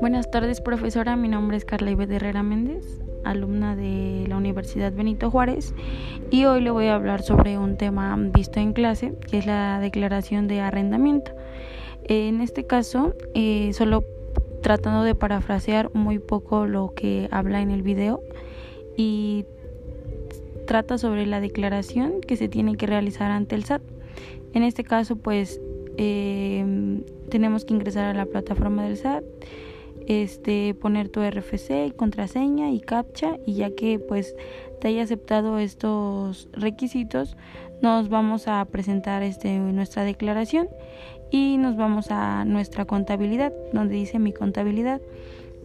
Buenas tardes, profesora. Mi nombre es Carla Ibe Herrera Méndez, alumna de la Universidad Benito Juárez, y hoy le voy a hablar sobre un tema visto en clase, que es la declaración de arrendamiento. En este caso, eh, solo tratando de parafrasear muy poco lo que habla en el video y trata sobre la declaración que se tiene que realizar ante el SAT. En este caso, pues eh, tenemos que ingresar a la plataforma del SAT este poner tu RFC, contraseña y captcha y ya que pues te haya aceptado estos requisitos nos vamos a presentar este nuestra declaración y nos vamos a nuestra contabilidad donde dice mi contabilidad.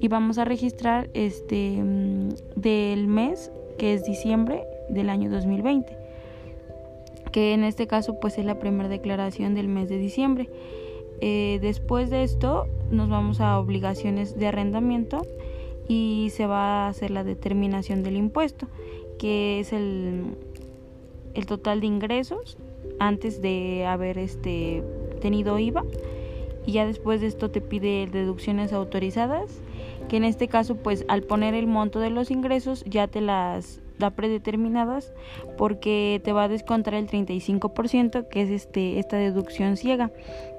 Y vamos a registrar este mm, del mes que es diciembre del año 2020 que en este caso pues es la primera declaración del mes de diciembre eh, después de esto nos vamos a obligaciones de arrendamiento y se va a hacer la determinación del impuesto, que es el, el total de ingresos antes de haber este, tenido IVA. Y ya después de esto te pide deducciones autorizadas, que en este caso pues al poner el monto de los ingresos ya te las da predeterminadas porque te va a descontar el 35% que es este esta deducción ciega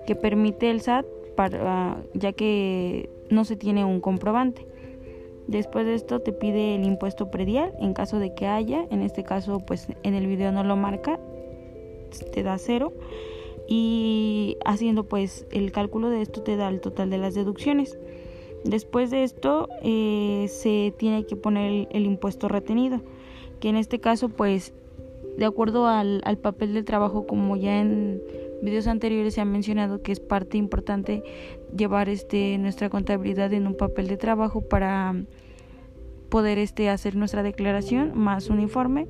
que permite el SAT para ya que no se tiene un comprobante. Después de esto te pide el impuesto predial en caso de que haya, en este caso pues en el video no lo marca, te da cero y haciendo pues el cálculo de esto te da el total de las deducciones. Después de esto eh, se tiene que poner el impuesto retenido que en este caso pues de acuerdo al, papel de trabajo como ya en videos anteriores se ha mencionado que es parte importante llevar este nuestra contabilidad en un papel de trabajo para poder este hacer nuestra declaración más un informe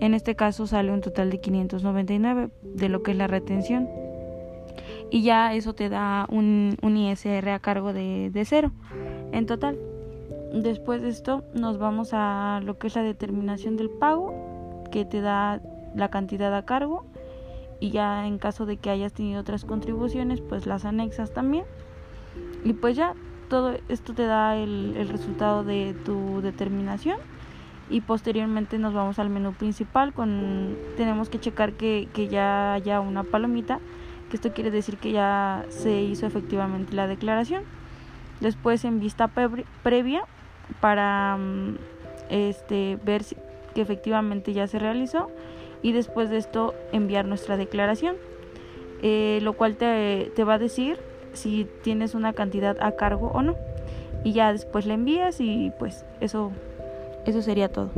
en este caso sale un total de 599 de lo que es la retención. Y ya eso te da un, ISR a cargo de cero en total Después de esto nos vamos a lo que es la determinación del pago, que te da la cantidad a cargo y ya en caso de que hayas tenido otras contribuciones, pues las anexas también. Y pues ya todo esto te da el, resultado de tu determinación y posteriormente nos vamos al menú principal con tenemos que checar que, que ya haya una palomita que esto quiere decir que ya se hizo efectivamente la declaración después en vista previa para mm, este, ver que efectivamente ya se realizó y después de esto enviar nuestra declaración, eh, lo cual te, te va a decir si tienes una cantidad a cargo o no. Y ya después la envías y pues eso, eso sería todo.